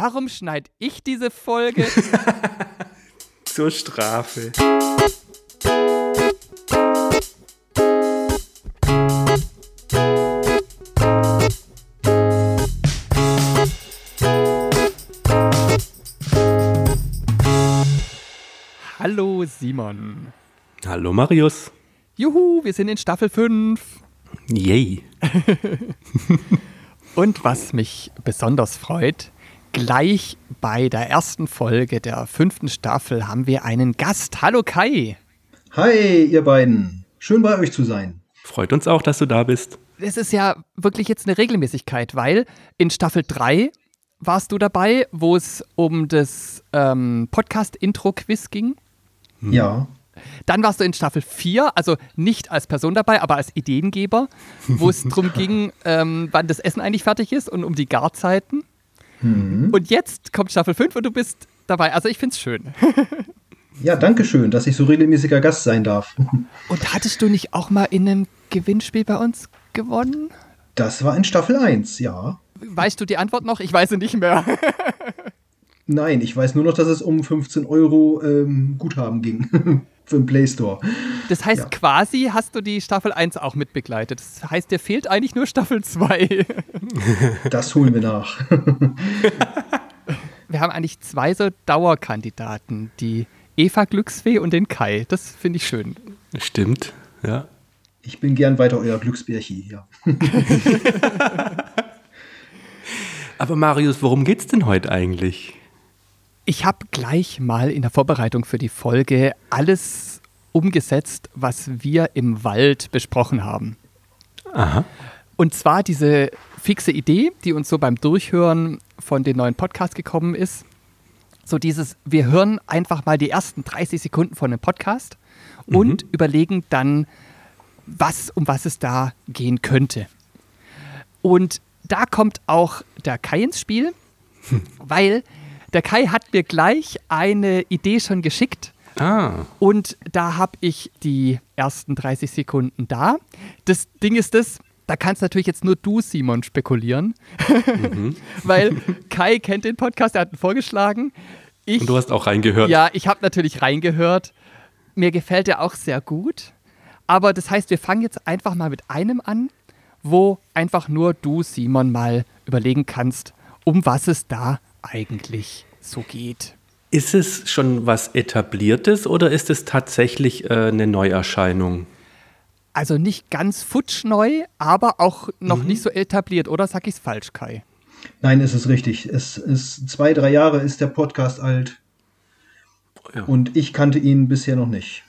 Warum schneide ich diese Folge? Zur Strafe. Hallo Simon. Hallo Marius. Juhu, wir sind in Staffel 5. Yay. Und was mich besonders freut, gleich bei der ersten Folge der fünften Staffel haben wir einen Gast. Hallo Kai. Hi, ihr beiden. Schön bei euch zu sein. Freut uns auch, dass du da bist. Es ist ja wirklich jetzt eine Regelmäßigkeit, weil in Staffel 3 warst du dabei, wo es um das ähm, Podcast-Intro-Quiz ging. Hm. Ja. Dann warst du in Staffel 4, also nicht als Person dabei, aber als Ideengeber, wo es darum ging, ähm, wann das Essen eigentlich fertig ist und um die Garzeiten. Mhm. Und jetzt kommt Staffel 5 und du bist dabei. Also ich finde es schön. ja, danke schön, dass ich so regelmäßiger Gast sein darf. und hattest du nicht auch mal in einem Gewinnspiel bei uns gewonnen? Das war in Staffel 1, ja. Weißt du die Antwort noch? Ich weiß sie nicht mehr. Nein, ich weiß nur noch, dass es um 15 Euro ähm, Guthaben ging für den Play Store. Das heißt, ja. quasi hast du die Staffel 1 auch mitbegleitet. Das heißt, dir fehlt eigentlich nur Staffel 2. Das holen wir nach. Wir haben eigentlich zwei so Dauerkandidaten, die Eva Glücksfee und den Kai. Das finde ich schön. Stimmt, ja. Ich bin gern weiter euer Glücksbärchi, ja. Aber Marius, worum geht's denn heute eigentlich? Ich habe gleich mal in der Vorbereitung für die Folge alles umgesetzt, was wir im Wald besprochen haben. Aha. Und zwar diese fixe Idee, die uns so beim Durchhören von den neuen Podcasts gekommen ist. So dieses, wir hören einfach mal die ersten 30 Sekunden von einem Podcast und mhm. überlegen dann, was, um was es da gehen könnte. Und da kommt auch der Kai ins Spiel, hm. weil der Kai hat mir gleich eine Idee schon geschickt. Ah. Und da habe ich die ersten 30 Sekunden da. Das Ding ist das, da kannst natürlich jetzt nur du, Simon, spekulieren. Mhm. Weil Kai kennt den Podcast, er hat ihn vorgeschlagen. Ich, Und du hast auch reingehört. Ja, ich habe natürlich reingehört. Mir gefällt er auch sehr gut. Aber das heißt, wir fangen jetzt einfach mal mit einem an, wo einfach nur du, Simon, mal überlegen kannst, um was es da eigentlich so geht. Ist es schon was Etabliertes oder ist es tatsächlich äh, eine Neuerscheinung? Also nicht ganz futschneu, aber auch noch mhm. nicht so etabliert, oder sag ich es falsch, Kai? Nein, ist es richtig. Es ist zwei, drei Jahre ist der Podcast alt. Ja. Und ich kannte ihn bisher noch nicht.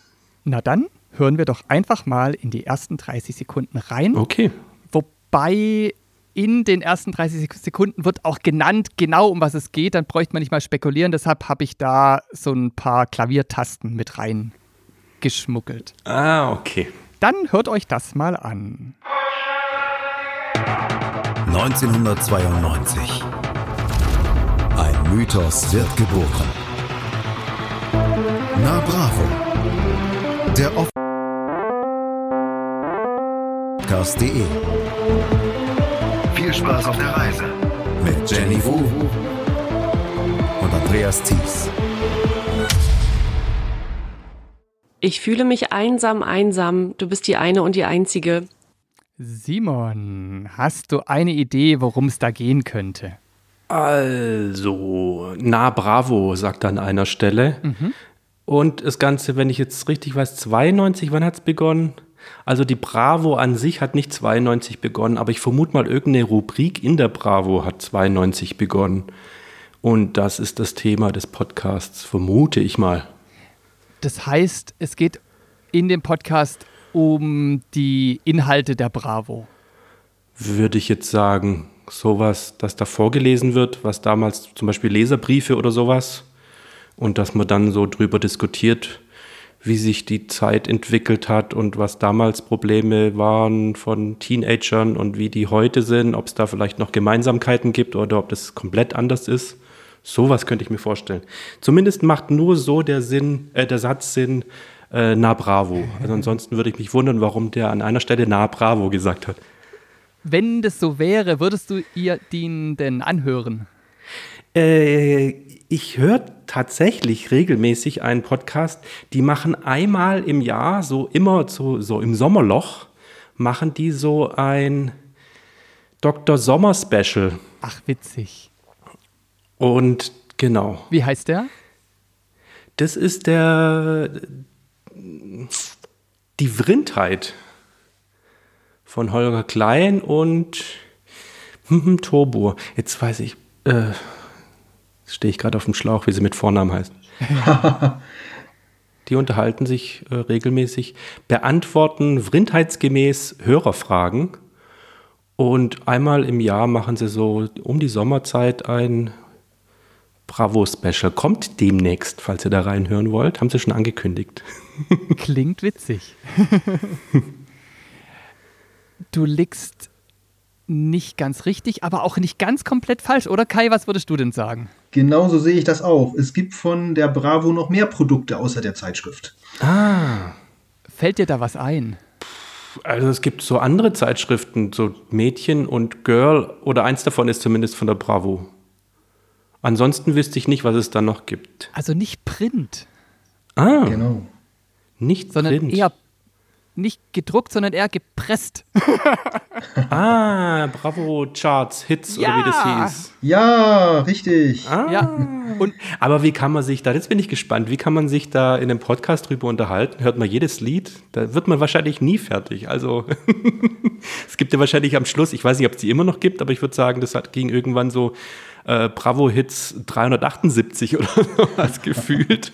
Na dann hören wir doch einfach mal in die ersten 30 Sekunden rein. Okay. Wobei in den ersten 30 Sekunden wird auch genannt, genau um was es geht. Dann bräuchte man nicht mal spekulieren. Deshalb habe ich da so ein paar Klaviertasten mit reingeschmuggelt. Ah, okay. Dann hört euch das mal an. 1992. Ein Mythos wird geboren. Na Bravo. Der Podcast.de viel Spaß auf der Reise mit Jenny Wu und Andreas Thies. Ich fühle mich einsam, einsam. Du bist die eine und die einzige. Simon, hast du eine Idee, worum es da gehen könnte? Also, na bravo, sagt er an einer Stelle. Mhm. Und das Ganze, wenn ich jetzt richtig weiß, 92, wann hat es begonnen? Also die Bravo an sich hat nicht 92 begonnen, aber ich vermute mal, irgendeine Rubrik in der Bravo hat 92 begonnen. Und das ist das Thema des Podcasts, vermute ich mal. Das heißt, es geht in dem Podcast um die Inhalte der Bravo. Würde ich jetzt sagen, sowas, das da vorgelesen wird, was damals zum Beispiel Leserbriefe oder sowas, und dass man dann so drüber diskutiert, wie sich die Zeit entwickelt hat und was damals Probleme waren von Teenagern und wie die heute sind, ob es da vielleicht noch Gemeinsamkeiten gibt oder ob das komplett anders ist. Sowas könnte ich mir vorstellen. Zumindest macht nur so der Sinn, äh, der Satz Sinn, äh, na bravo. Also ansonsten würde ich mich wundern, warum der an einer Stelle na bravo gesagt hat. Wenn das so wäre, würdest du ihr den denn anhören? Äh, ich höre tatsächlich regelmäßig einen Podcast. Die machen einmal im Jahr, so immer so, so im Sommerloch, machen die so ein Dr. Sommer Special. Ach, witzig. Und genau. Wie heißt der? Das ist der die Vrindheit von Holger Klein und hm, hm, Turbo. Jetzt weiß ich, äh, stehe ich gerade auf dem Schlauch, wie sie mit Vornamen heißt. Die unterhalten sich äh, regelmäßig, beantworten vrindheitsgemäß Hörerfragen und einmal im Jahr machen sie so um die Sommerzeit ein Bravo-Special. Kommt demnächst, falls ihr da reinhören wollt. Haben sie schon angekündigt. Klingt witzig. du liegst nicht ganz richtig, aber auch nicht ganz komplett falsch, oder Kai? Was würdest du denn sagen? Genauso sehe ich das auch. Es gibt von der Bravo noch mehr Produkte außer der Zeitschrift. Ah. Fällt dir da was ein? Also es gibt so andere Zeitschriften, so Mädchen und Girl, oder eins davon ist zumindest von der Bravo. Ansonsten wüsste ich nicht, was es da noch gibt. Also nicht Print. Ah. Genau. Nicht sondern Print. eher nicht gedruckt, sondern eher gepresst. ah, Bravo Charts, Hits ja. oder wie das hieß. Ja, richtig. Ah. Ja. Und Aber wie kann man sich da, jetzt bin ich gespannt, wie kann man sich da in einem Podcast drüber unterhalten? Hört man jedes Lied? Da wird man wahrscheinlich nie fertig. Also es gibt ja wahrscheinlich am Schluss, ich weiß nicht, ob es die immer noch gibt, aber ich würde sagen, das hat, ging irgendwann so äh, Bravo Hits 378 oder was gefühlt.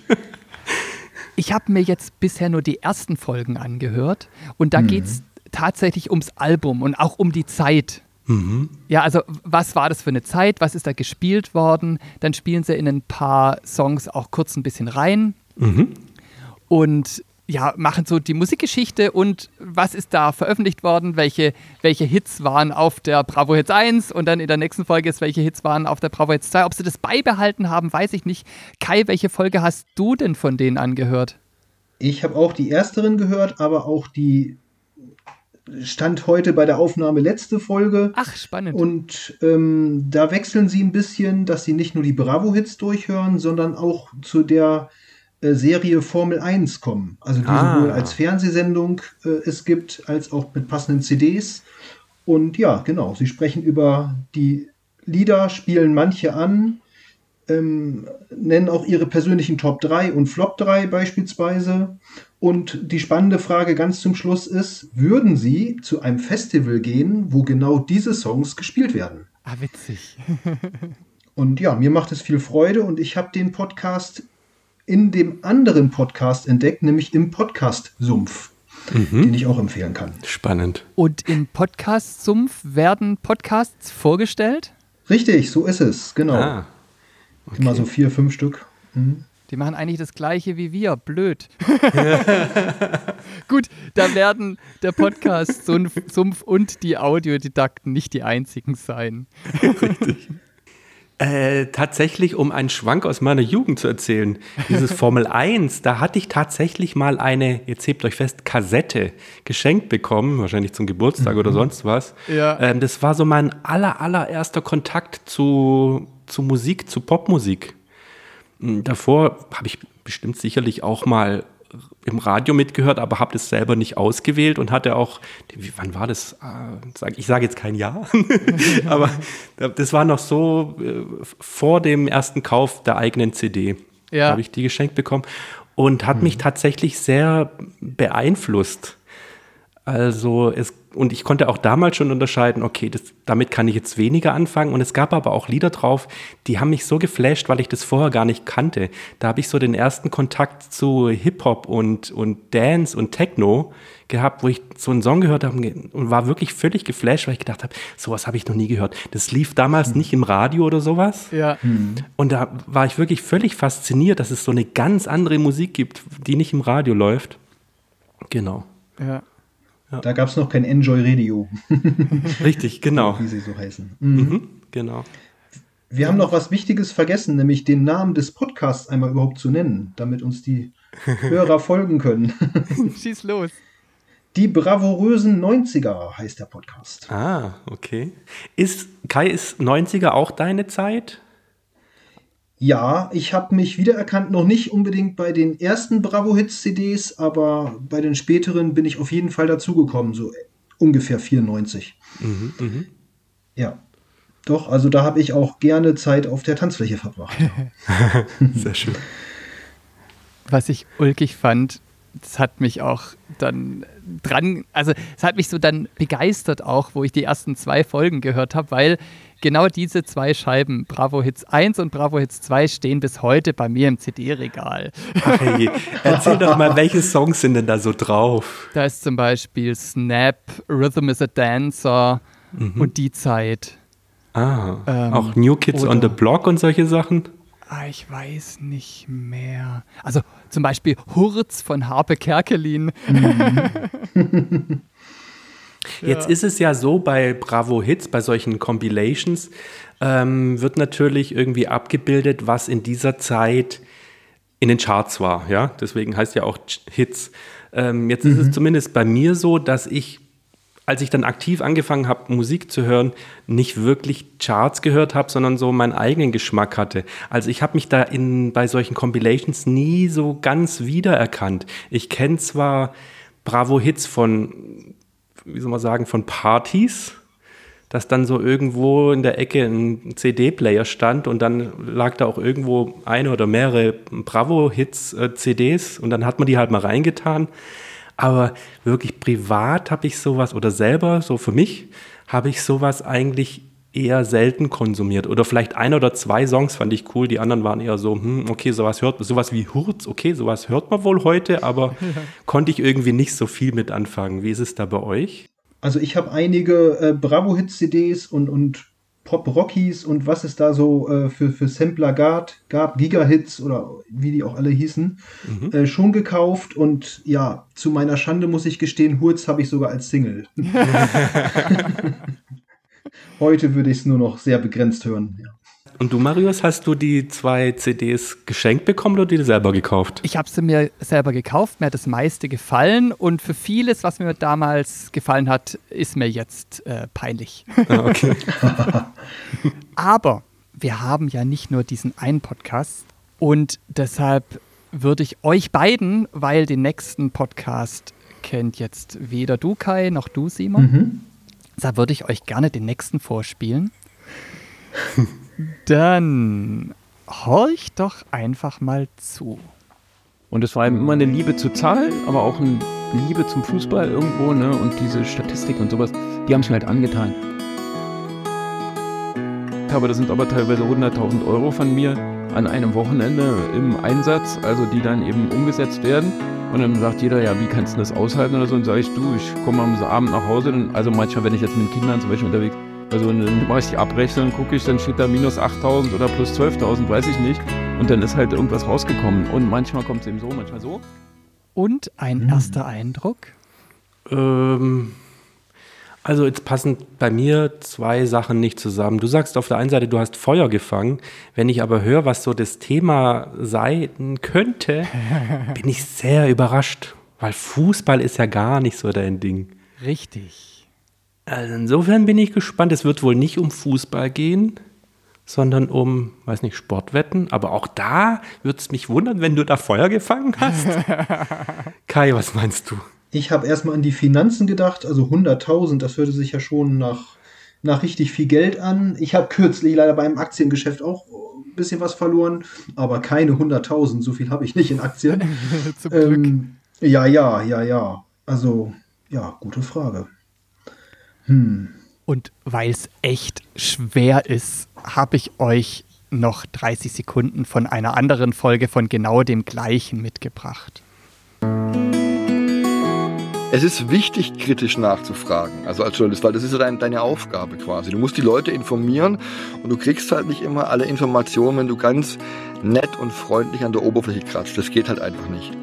Ich habe mir jetzt bisher nur die ersten Folgen angehört und da mhm. geht es tatsächlich ums Album und auch um die Zeit. Mhm. Ja, also was war das für eine Zeit? Was ist da gespielt worden? Dann spielen sie in ein paar Songs auch kurz ein bisschen rein. Mhm. Und ja, machen so die Musikgeschichte und was ist da veröffentlicht worden, welche, welche Hits waren auf der Bravo Hits 1 und dann in der nächsten Folge ist, welche Hits waren auf der Bravo Hits 2. Ob sie das beibehalten haben, weiß ich nicht. Kai, welche Folge hast du denn von denen angehört? Ich habe auch die ersteren gehört, aber auch die stand heute bei der Aufnahme letzte Folge. Ach, spannend. Und ähm, da wechseln sie ein bisschen, dass sie nicht nur die Bravo-Hits durchhören, sondern auch zu der Serie Formel 1 kommen. Also die ah. sowohl als Fernsehsendung äh, es gibt, als auch mit passenden CDs. Und ja, genau, sie sprechen über die Lieder, spielen manche an, ähm, nennen auch ihre persönlichen Top 3 und Flop 3 beispielsweise. Und die spannende Frage ganz zum Schluss ist, würden Sie zu einem Festival gehen, wo genau diese Songs gespielt werden? Ah, witzig. und ja, mir macht es viel Freude und ich habe den Podcast in dem anderen Podcast entdeckt, nämlich im Podcast-Sumpf. Mhm. den ich auch empfehlen kann. Spannend. Und im Podcast-Sumpf werden Podcasts vorgestellt? Richtig, so ist es, genau. Ah, okay. Immer so vier, fünf Stück. Mhm. Die machen eigentlich das gleiche wie wir. Blöd. Gut, da werden der Podcast Sumpf und die Audiodidakten nicht die einzigen sein. Richtig. Äh, tatsächlich, um einen Schwank aus meiner Jugend zu erzählen, dieses Formel 1, da hatte ich tatsächlich mal eine, jetzt hebt euch fest, Kassette geschenkt bekommen, wahrscheinlich zum Geburtstag mhm. oder sonst was. Ja. Ähm, das war so mein aller, allererster Kontakt zu, zu Musik, zu Popmusik. Hm, davor habe ich bestimmt sicherlich auch mal im Radio mitgehört, aber habe das selber nicht ausgewählt und hatte auch, wann war das? Äh, ich sage jetzt kein Jahr, aber das war noch so äh, vor dem ersten Kauf der eigenen CD. Ja. Habe ich die geschenkt bekommen und hat mhm. mich tatsächlich sehr beeinflusst. Also es und ich konnte auch damals schon unterscheiden, okay, das, damit kann ich jetzt weniger anfangen. Und es gab aber auch Lieder drauf, die haben mich so geflasht, weil ich das vorher gar nicht kannte. Da habe ich so den ersten Kontakt zu Hip-Hop und, und Dance und Techno gehabt, wo ich so einen Song gehört habe und war wirklich völlig geflasht, weil ich gedacht habe, sowas habe ich noch nie gehört. Das lief damals hm. nicht im Radio oder sowas. Ja. Hm. Und da war ich wirklich völlig fasziniert, dass es so eine ganz andere Musik gibt, die nicht im Radio läuft. Genau. Ja. Ja. Da gab es noch kein Enjoy Radio. Richtig, genau. Wie sie so heißen. Mhm. Mhm, genau. Wir haben noch was Wichtiges vergessen, nämlich den Namen des Podcasts einmal überhaupt zu nennen, damit uns die Hörer folgen können. Schieß los. Die bravourösen 90er heißt der Podcast. Ah, okay. Ist, Kai, ist 90er auch deine Zeit? Ja, ich habe mich wiedererkannt, noch nicht unbedingt bei den ersten Bravo Hits CDs, aber bei den späteren bin ich auf jeden Fall dazugekommen, so ungefähr 94. Mhm, mh. Ja. Doch, also da habe ich auch gerne Zeit auf der Tanzfläche verbracht. Sehr schön. Was ich ulkig fand, das hat mich auch dann dran, also es hat mich so dann begeistert auch, wo ich die ersten zwei Folgen gehört habe, weil genau diese zwei Scheiben, Bravo Hits 1 und Bravo Hits 2, stehen bis heute bei mir im CD-Regal. Hey, erzähl doch mal, welche Songs sind denn da so drauf? Da ist zum Beispiel Snap, Rhythm is a Dancer mhm. und Die Zeit. Ah, ähm, auch New Kids on the Block und solche Sachen? Ah, ich weiß nicht mehr. Also zum Beispiel Hurz von Harpe Kerkelin. Mhm. Jetzt ja. ist es ja so bei Bravo Hits, bei solchen Compilations, ähm, wird natürlich irgendwie abgebildet, was in dieser Zeit in den Charts war. Ja, deswegen heißt ja auch Hits. Ähm, jetzt mhm. ist es mhm. zumindest bei mir so, dass ich als ich dann aktiv angefangen habe, Musik zu hören, nicht wirklich Charts gehört habe, sondern so meinen eigenen Geschmack hatte. Also ich habe mich da in, bei solchen Compilations nie so ganz wiedererkannt. Ich kenne zwar Bravo-Hits von, wie soll man sagen, von Partys, dass dann so irgendwo in der Ecke ein CD-Player stand und dann lag da auch irgendwo eine oder mehrere Bravo-Hits-CDs äh, und dann hat man die halt mal reingetan. Aber wirklich privat habe ich sowas oder selber, so für mich, habe ich sowas eigentlich eher selten konsumiert. Oder vielleicht ein oder zwei Songs fand ich cool, die anderen waren eher so, hm, okay, sowas hört sowas wie Hurz, okay, sowas hört man wohl heute, aber konnte ich irgendwie nicht so viel mit anfangen. Wie ist es da bei euch? Also ich habe einige äh, Bravo-Hit-CDs und, und Pop-Rockies und was es da so äh, für, für Sampler gab, gab, Giga-Hits oder wie die auch alle hießen, mhm. äh, schon gekauft. Und ja, zu meiner Schande muss ich gestehen, Hurz habe ich sogar als Single. Heute würde ich es nur noch sehr begrenzt hören. Ja. Und du, Marius, hast du die zwei CDs geschenkt bekommen oder die selber gekauft? Ich habe sie mir selber gekauft. Mir hat das meiste gefallen. Und für vieles, was mir damals gefallen hat, ist mir jetzt äh, peinlich. Ah, okay. Aber wir haben ja nicht nur diesen einen Podcast. Und deshalb würde ich euch beiden, weil den nächsten Podcast kennt jetzt weder du, Kai, noch du, Simon. Mhm. Da würde ich euch gerne den nächsten vorspielen. Dann horch doch einfach mal zu. Und es war einem immer eine Liebe zur Zahl, aber auch eine Liebe zum Fußball irgendwo, ne? Und diese Statistik und sowas, die haben es mir halt angetan. Aber das sind aber teilweise 100.000 Euro von mir an einem Wochenende im Einsatz, also die dann eben umgesetzt werden. Und dann sagt jeder, ja, wie kannst du das aushalten oder so? Und sage ich, du, ich komme am Abend nach Hause. Also manchmal, wenn ich jetzt mit den Kindern zum Beispiel unterwegs also dann mache ich die Abrechnung, gucke ich, dann steht da minus 8.000 oder plus 12.000, weiß ich nicht. Und dann ist halt irgendwas rausgekommen. Und manchmal kommt es eben so, manchmal so. Und ein hm. erster Eindruck? Ähm, also jetzt passen bei mir zwei Sachen nicht zusammen. Du sagst auf der einen Seite, du hast Feuer gefangen. Wenn ich aber höre, was so das Thema sein könnte, bin ich sehr überrascht. Weil Fußball ist ja gar nicht so dein Ding. Richtig. Also insofern bin ich gespannt. Es wird wohl nicht um Fußball gehen, sondern um, weiß nicht, Sportwetten. Aber auch da würde es mich wundern, wenn du da Feuer gefangen hast. Kai, was meinst du? Ich habe erstmal an die Finanzen gedacht, also 100.000, das hörte sich ja schon nach, nach richtig viel Geld an. Ich habe kürzlich leider beim Aktiengeschäft auch ein bisschen was verloren, aber keine 100.000, so viel habe ich nicht in Aktien. Zum Glück. Ähm, ja, ja, ja, ja. Also, ja, gute Frage. Hm. Und weil es echt schwer ist, habe ich euch noch 30 Sekunden von einer anderen Folge von genau dem gleichen mitgebracht. Es ist wichtig, kritisch nachzufragen, also als Journalist, weil das ist ja dein, deine Aufgabe quasi. Du musst die Leute informieren und du kriegst halt nicht immer alle Informationen, wenn du ganz nett und freundlich an der Oberfläche kratzt. Das geht halt einfach nicht.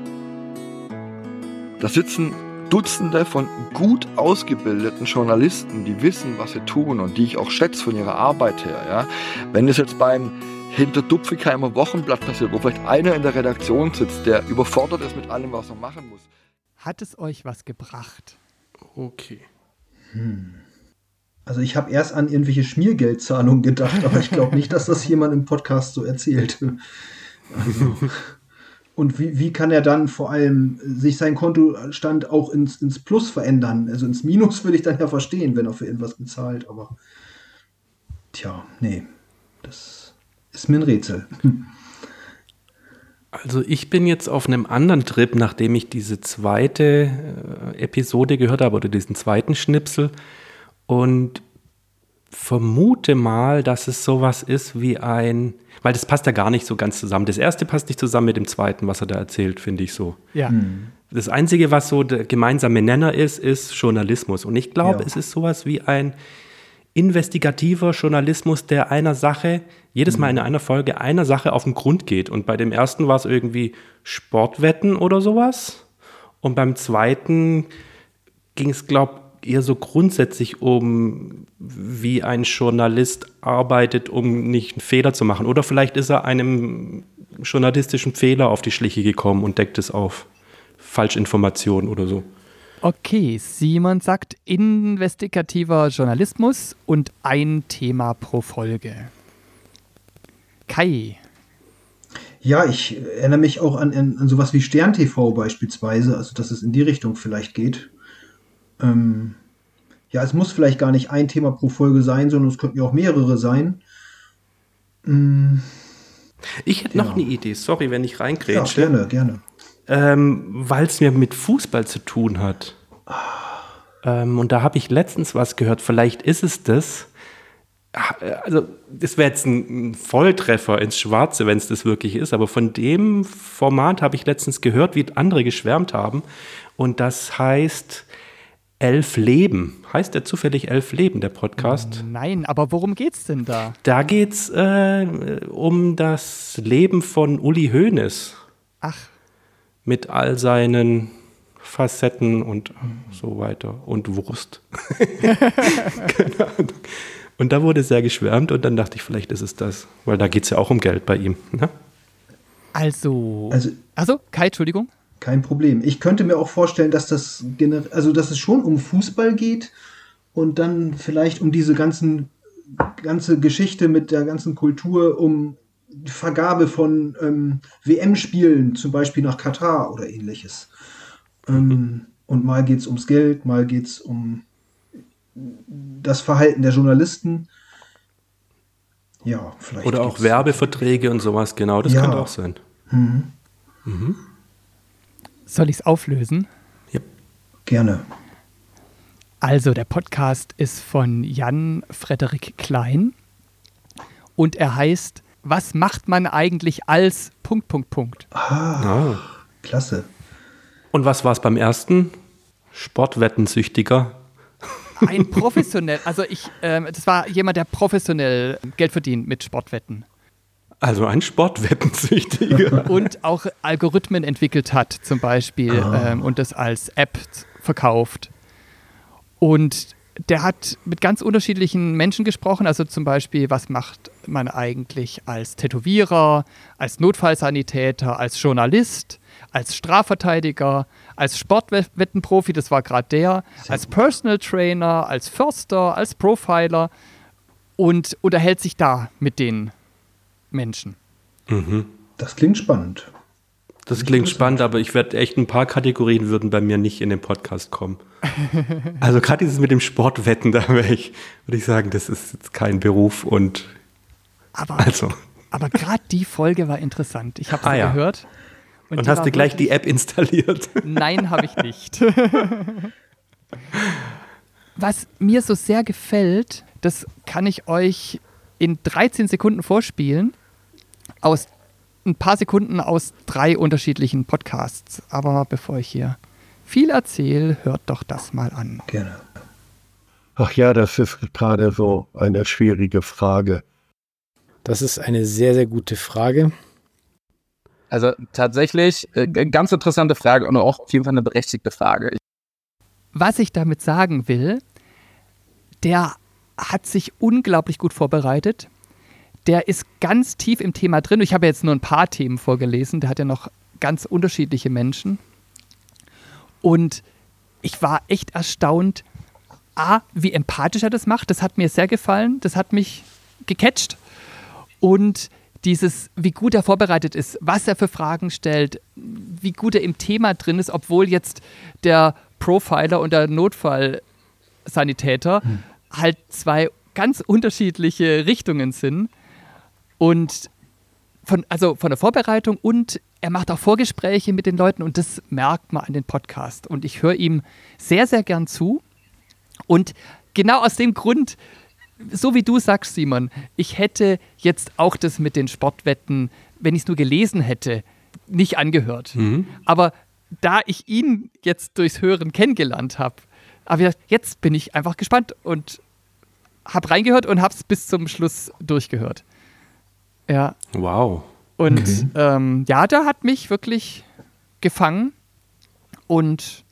Da sitzen Dutzende von gut ausgebildeten Journalisten, die wissen, was sie tun und die ich auch schätze von ihrer Arbeit her. Ja. Wenn es jetzt beim Hinterdupfigheimer Wochenblatt passiert, wo vielleicht einer in der Redaktion sitzt, der überfordert ist mit allem, was er machen muss. Hat es euch was gebracht? Okay. Hm. Also ich habe erst an irgendwelche Schmiergeldzahlungen gedacht, aber ich glaube nicht, dass das jemand im Podcast so erzählt. Also, und wie, wie kann er dann vor allem sich sein Kontostand auch ins, ins Plus verändern? Also ins Minus würde ich dann ja verstehen, wenn er für irgendwas bezahlt, aber tja, nee, das ist mir ein Rätsel. Also ich bin jetzt auf einem anderen Trip, nachdem ich diese zweite äh, Episode gehört habe oder diesen zweiten Schnipsel und vermute mal, dass es sowas ist wie ein, weil das passt ja gar nicht so ganz zusammen. Das erste passt nicht zusammen mit dem zweiten, was er da erzählt, finde ich so. Ja. Das Einzige, was so der gemeinsame Nenner ist, ist Journalismus. Und ich glaube, Ja. es ist sowas wie ein investigativer Journalismus, der einer Sache, jedes Mal in einer Folge einer Sache auf den Grund geht. Und bei dem ersten war es irgendwie Sportwetten oder sowas. Und beim zweiten ging es, glaube ich, eher so grundsätzlich um, wie ein Journalist arbeitet, um nicht einen Fehler zu machen. Oder vielleicht ist er einem journalistischen Fehler auf die Schliche gekommen und deckt es auf. Falschinformationen oder so. Okay, Simon sagt investigativer Journalismus und ein Thema pro Folge. Kai, Ja, ich erinnere mich auch an, an, an sowas wie Stern TV beispielsweise, also dass es in die Richtung vielleicht geht. Ähm, ja, es muss vielleicht gar nicht ein Thema pro Folge sein, sondern es könnten ja auch mehrere sein. Mm, Ich hätte noch Ja. eine Idee, sorry, wenn ich ja, reingrätsche, gerne, gerne. Ähm, weil es mir mit Fußball zu tun hat. Ähm, und da habe ich letztens was gehört, vielleicht ist es das. Also, das wäre jetzt ein, Volltreffer ins Schwarze, wenn es das wirklich ist, aber von dem Format habe ich letztens gehört, wie andere geschwärmt haben. Und das heißt Elf Leben. Heißt der zufällig Elf Leben, der Podcast? nein, aber worum geht's denn da? Da geht es äh, um das Leben von Uli Hoeneß Ach, mit all seinen Facetten und so weiter und Wurst. Keine Ahnung. Und da wurde sehr geschwärmt und dann dachte ich, vielleicht ist es das, weil da geht es ja auch um Geld bei ihm. Ne? also. Also Also, Kai, Entschuldigung. kein Problem. Ich könnte mir auch vorstellen, dass das gener- also dass es schon um Fußball geht und dann vielleicht um diese ganzen ganze Geschichte mit der ganzen Kultur um Vergabe von ähm, WM-Spielen, zum Beispiel nach Katar oder ähnliches. Ähm, und mal geht es ums Geld, mal geht es um das Verhalten der Journalisten. Ja, vielleicht. Oder auch Werbeverträge und sowas, genau, das Ja. kann auch sein. Soll ich es auflösen? Ja. Gerne. Also, der Podcast ist von Jan Frederik Klein und er heißt Was macht man eigentlich als Punkt, Punkt, Punkt? Ah. Klasse. Und was war es beim ersten? Sportwettensüchtiger. Ein professionell, also ich, ähm, das war jemand, der professionell Geld verdient mit Sportwetten Also ein Sportwettensüchtiger. und auch Algorithmen entwickelt hat, zum Beispiel, ähm, und das als App verkauft. Und der hat mit ganz unterschiedlichen Menschen gesprochen, also zum Beispiel, was macht man eigentlich als Tätowierer, als Notfallsanitäter, als Journalist, als Strafverteidiger, als Sportwettenprofi, das war gerade der, als Personal Trainer, als Förster, als Profiler und unterhält sich da mit den Menschen. Das klingt spannend. Das klingt spannend, aber ich werde echt ein paar Kategorien würden bei mir nicht in den Podcast kommen. Also gerade dieses mit dem Sportwetten, da wäre ich, würde ich sagen, das ist jetzt kein Beruf und Aber, also. aber gerade die Folge war interessant. Ich habe sie Ah, ja. gehört. Und die hast du gleich die App installiert? Nein, habe ich nicht. Was mir so sehr gefällt, das kann ich euch in 13 Sekunden vorspielen. Aus ein paar Sekunden aus drei unterschiedlichen Podcasts. Aber bevor ich hier viel erzähle, hört doch das mal an. Gerne. Ach ja, das ist gerade so eine schwierige Frage. Das ist eine sehr, sehr gute Frage. Also tatsächlich, äh, ganz interessante Frage und auch auf jeden Fall eine berechtigte Frage. Was ich damit sagen will, der hat sich unglaublich gut vorbereitet. Der ist ganz tief im Thema drin. Ich habe jetzt nur ein paar Themen vorgelesen. Der hat ja noch ganz unterschiedliche Menschen. Und ich war echt erstaunt, A, wie empathisch er das macht, das hat mir sehr gefallen, das hat mich gecatcht. Und dieses, wie gut er vorbereitet ist, was er für Fragen stellt, wie gut er im Thema drin ist, obwohl jetzt der Profiler und der Notfallsanitäter hm. halt zwei ganz unterschiedliche Richtungen sind. Und von, also von der Vorbereitung und er macht auch Vorgespräche mit den Leuten und das merkt man an den Podcast. Und ich höre ihm sehr, sehr gern zu. Und genau aus dem Grund, so wie du sagst, Simon, ich hätte jetzt auch das mit den Sportwetten, wenn ich es nur gelesen hätte, nicht angehört. Mhm. Aber da ich ihn jetzt durchs Hören kennengelernt habe, aber jetzt bin ich einfach gespannt und habe reingehört und habe es bis zum Schluss durchgehört. Ja. Wow. Und okay. ähm, ja, der hat mich wirklich gefangen und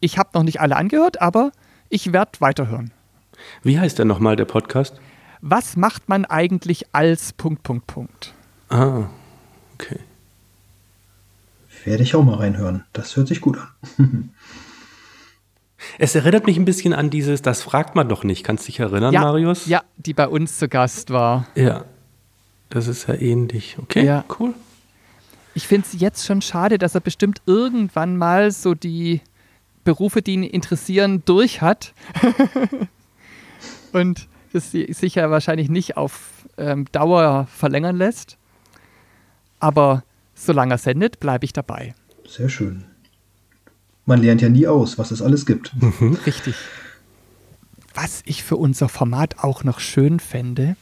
ich habe noch nicht alle angehört, aber ich werde weiterhören. Wie heißt der nochmal, der Podcast? Was macht man eigentlich als Punkt, Punkt, Punkt? Ah, okay. Werde ich auch mal reinhören. Das hört sich gut an. es erinnert mich ein bisschen an dieses, das fragt man doch nicht. Kannst du dich erinnern, ja, Marius? Ja, die bei uns zu Gast war. Ja, das ist ja ähnlich. Okay, ja. cool. Ich finde es jetzt schon schade, dass er bestimmt irgendwann mal so die Berufe, die ihn interessieren, durch hat. Und das sich ja wahrscheinlich nicht auf ähm, Dauer verlängern lässt. Aber solange er sendet, bleibe ich dabei. Sehr schön. Man lernt ja nie aus, was es alles gibt. Mhm. Richtig. Was ich für unser Format auch noch schön fände,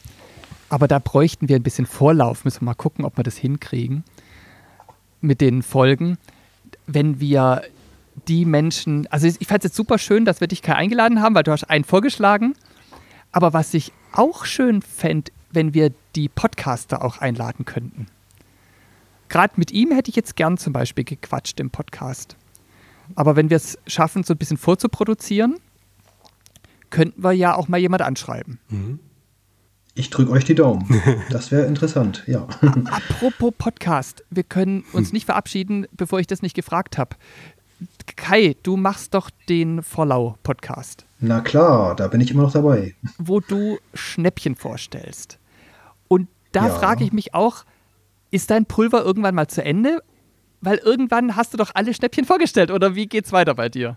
aber da bräuchten wir ein bisschen Vorlauf, müssen wir mal gucken, ob wir das hinkriegen mit den Folgen, wenn wir die Menschen, also ich fand es jetzt super schön, dass wir dich Kai eingeladen haben, weil du hast einen vorgeschlagen. Aber was ich auch schön fände, wenn wir die Podcaster auch einladen könnten. Gerade mit ihm hätte ich jetzt gern zum Beispiel gequatscht im Podcast. Aber wenn wir es schaffen, so ein bisschen vorzuproduzieren, könnten wir ja auch mal jemand anschreiben. Mhm. Ich drücke euch die Daumen. Das wäre interessant, ja. Apropos Podcast, wir können uns hm. nicht verabschieden, bevor ich das nicht gefragt habe. Kai, du machst doch den Vorlau-Podcast. Na klar, da bin ich immer noch dabei. Wo du Schnäppchen vorstellst. Und da ja. frage ich mich auch, ist dein Pulver irgendwann mal zu Ende? Weil irgendwann hast du doch alle Schnäppchen vorgestellt, oder wie geht's weiter bei dir?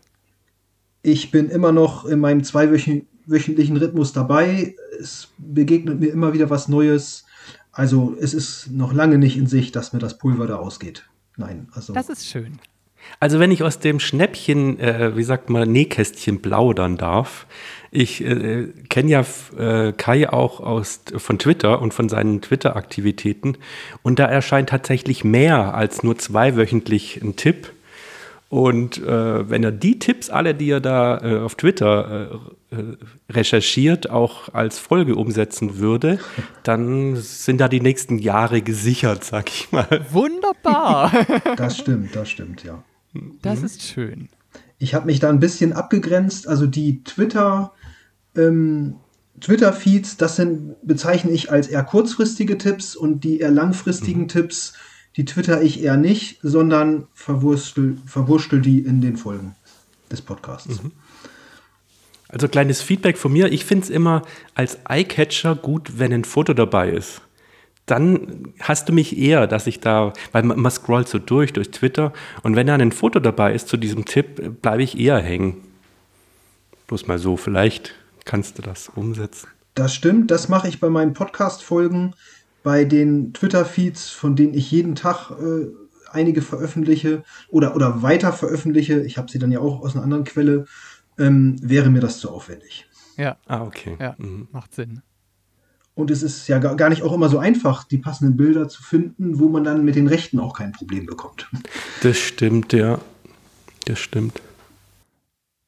Ich bin immer noch in meinem zweiwöchentlichen Rhythmus dabei. Es begegnet mir immer wieder was Neues. Also es ist noch lange nicht in sich, dass mir das Pulver da ausgeht. Nein, also. Das ist schön. Also wenn ich aus dem Schnäppchen, äh, wie sagt man, Nähkästchen plaudern darf, ich äh, kenne ja äh, Kai auch aus, von Twitter und von seinen Twitter-Aktivitäten und da erscheint tatsächlich mehr als nur zweiwöchentlich ein Tipp. Und äh, wenn er die Tipps alle, die er da äh, auf Twitter äh, äh, recherchiert, auch als Folge umsetzen würde, dann sind da die nächsten Jahre gesichert, sag ich mal. Wunderbar. Das stimmt, das stimmt, ja. Das mhm. ist schön. Ich habe mich da ein bisschen abgegrenzt. Also die Twitter, ähm, Twitter-Feeds, das sind, bezeichne ich als eher kurzfristige Tipps und die eher langfristigen mhm. Tipps, die twitter ich eher nicht, sondern verwurstel, verwurstel die in den Folgen des Podcasts. Mhm. Also kleines Feedback von mir. Ich finde es immer als Eyecatcher gut, wenn ein Foto dabei ist dann hast du mich eher, dass ich da, weil man, man scrollt so durch, durch Twitter und wenn da ein Foto dabei ist zu diesem Tipp, bleibe ich eher hängen. Bloß mal so, vielleicht kannst du das umsetzen. Das stimmt, das mache ich bei meinen Podcast-Folgen, bei den Twitter-Feeds, von denen ich jeden Tag äh, einige veröffentliche oder, oder weiter veröffentliche, ich habe sie dann ja auch aus einer anderen Quelle, ähm, wäre mir das zu aufwendig. Ja. Ah, okay. Ja, mhm. macht Sinn. Und es ist ja gar nicht auch immer so einfach, die passenden Bilder zu finden, wo man dann mit den Rechten auch kein Problem bekommt. Das stimmt, ja. Das stimmt.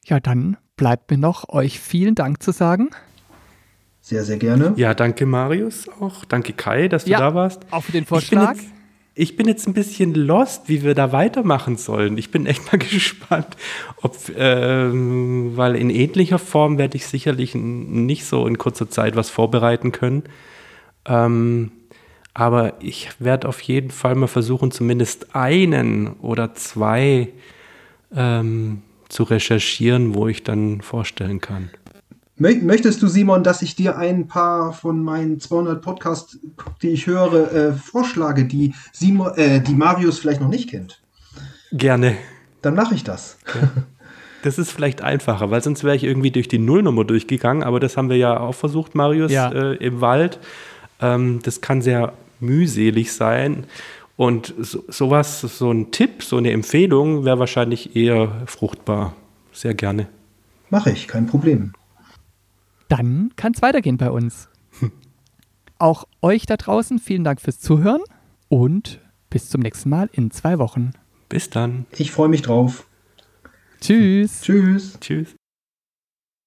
Ja, dann bleibt mir noch, euch vielen Dank zu sagen. Sehr, sehr gerne. Ja, danke Marius auch. Danke Kai, dass du ja, da warst. Auch für den Vorschlag ich bin jetzt ein bisschen lost, wie wir da weitermachen sollen. Ich bin echt mal gespannt, ob, ähm, weil in ähnlicher Form werde ich sicherlich nicht so in kurzer Zeit was vorbereiten können. Ähm, aber ich werde auf jeden Fall mal versuchen, zumindest einen oder zwei ähm, zu recherchieren, wo ich dann vorstellen kann. Möchtest du, Simon, dass ich dir ein paar von meinen 200 Podcasts, die ich höre, äh, vorschlage, die, Simon, äh, die Marius vielleicht noch nicht kennt? Gerne. Dann mache ich das. Ja. Das ist vielleicht einfacher, weil sonst wäre ich irgendwie durch die Nullnummer durchgegangen, aber das haben wir ja auch versucht, Marius, Ja. äh, im Wald. Ähm, das kann sehr mühselig sein. Und so, sowas, so ein Tipp, so eine Empfehlung wäre wahrscheinlich eher fruchtbar. Sehr gerne. Mache ich, kein Problem. Dann kann es weitergehen bei uns. Auch euch da draußen vielen Dank fürs Zuhören und bis zum nächsten Mal in zwei Wochen. Bis dann. Ich freue mich drauf. Tschüss. Tschüss. Tschüss.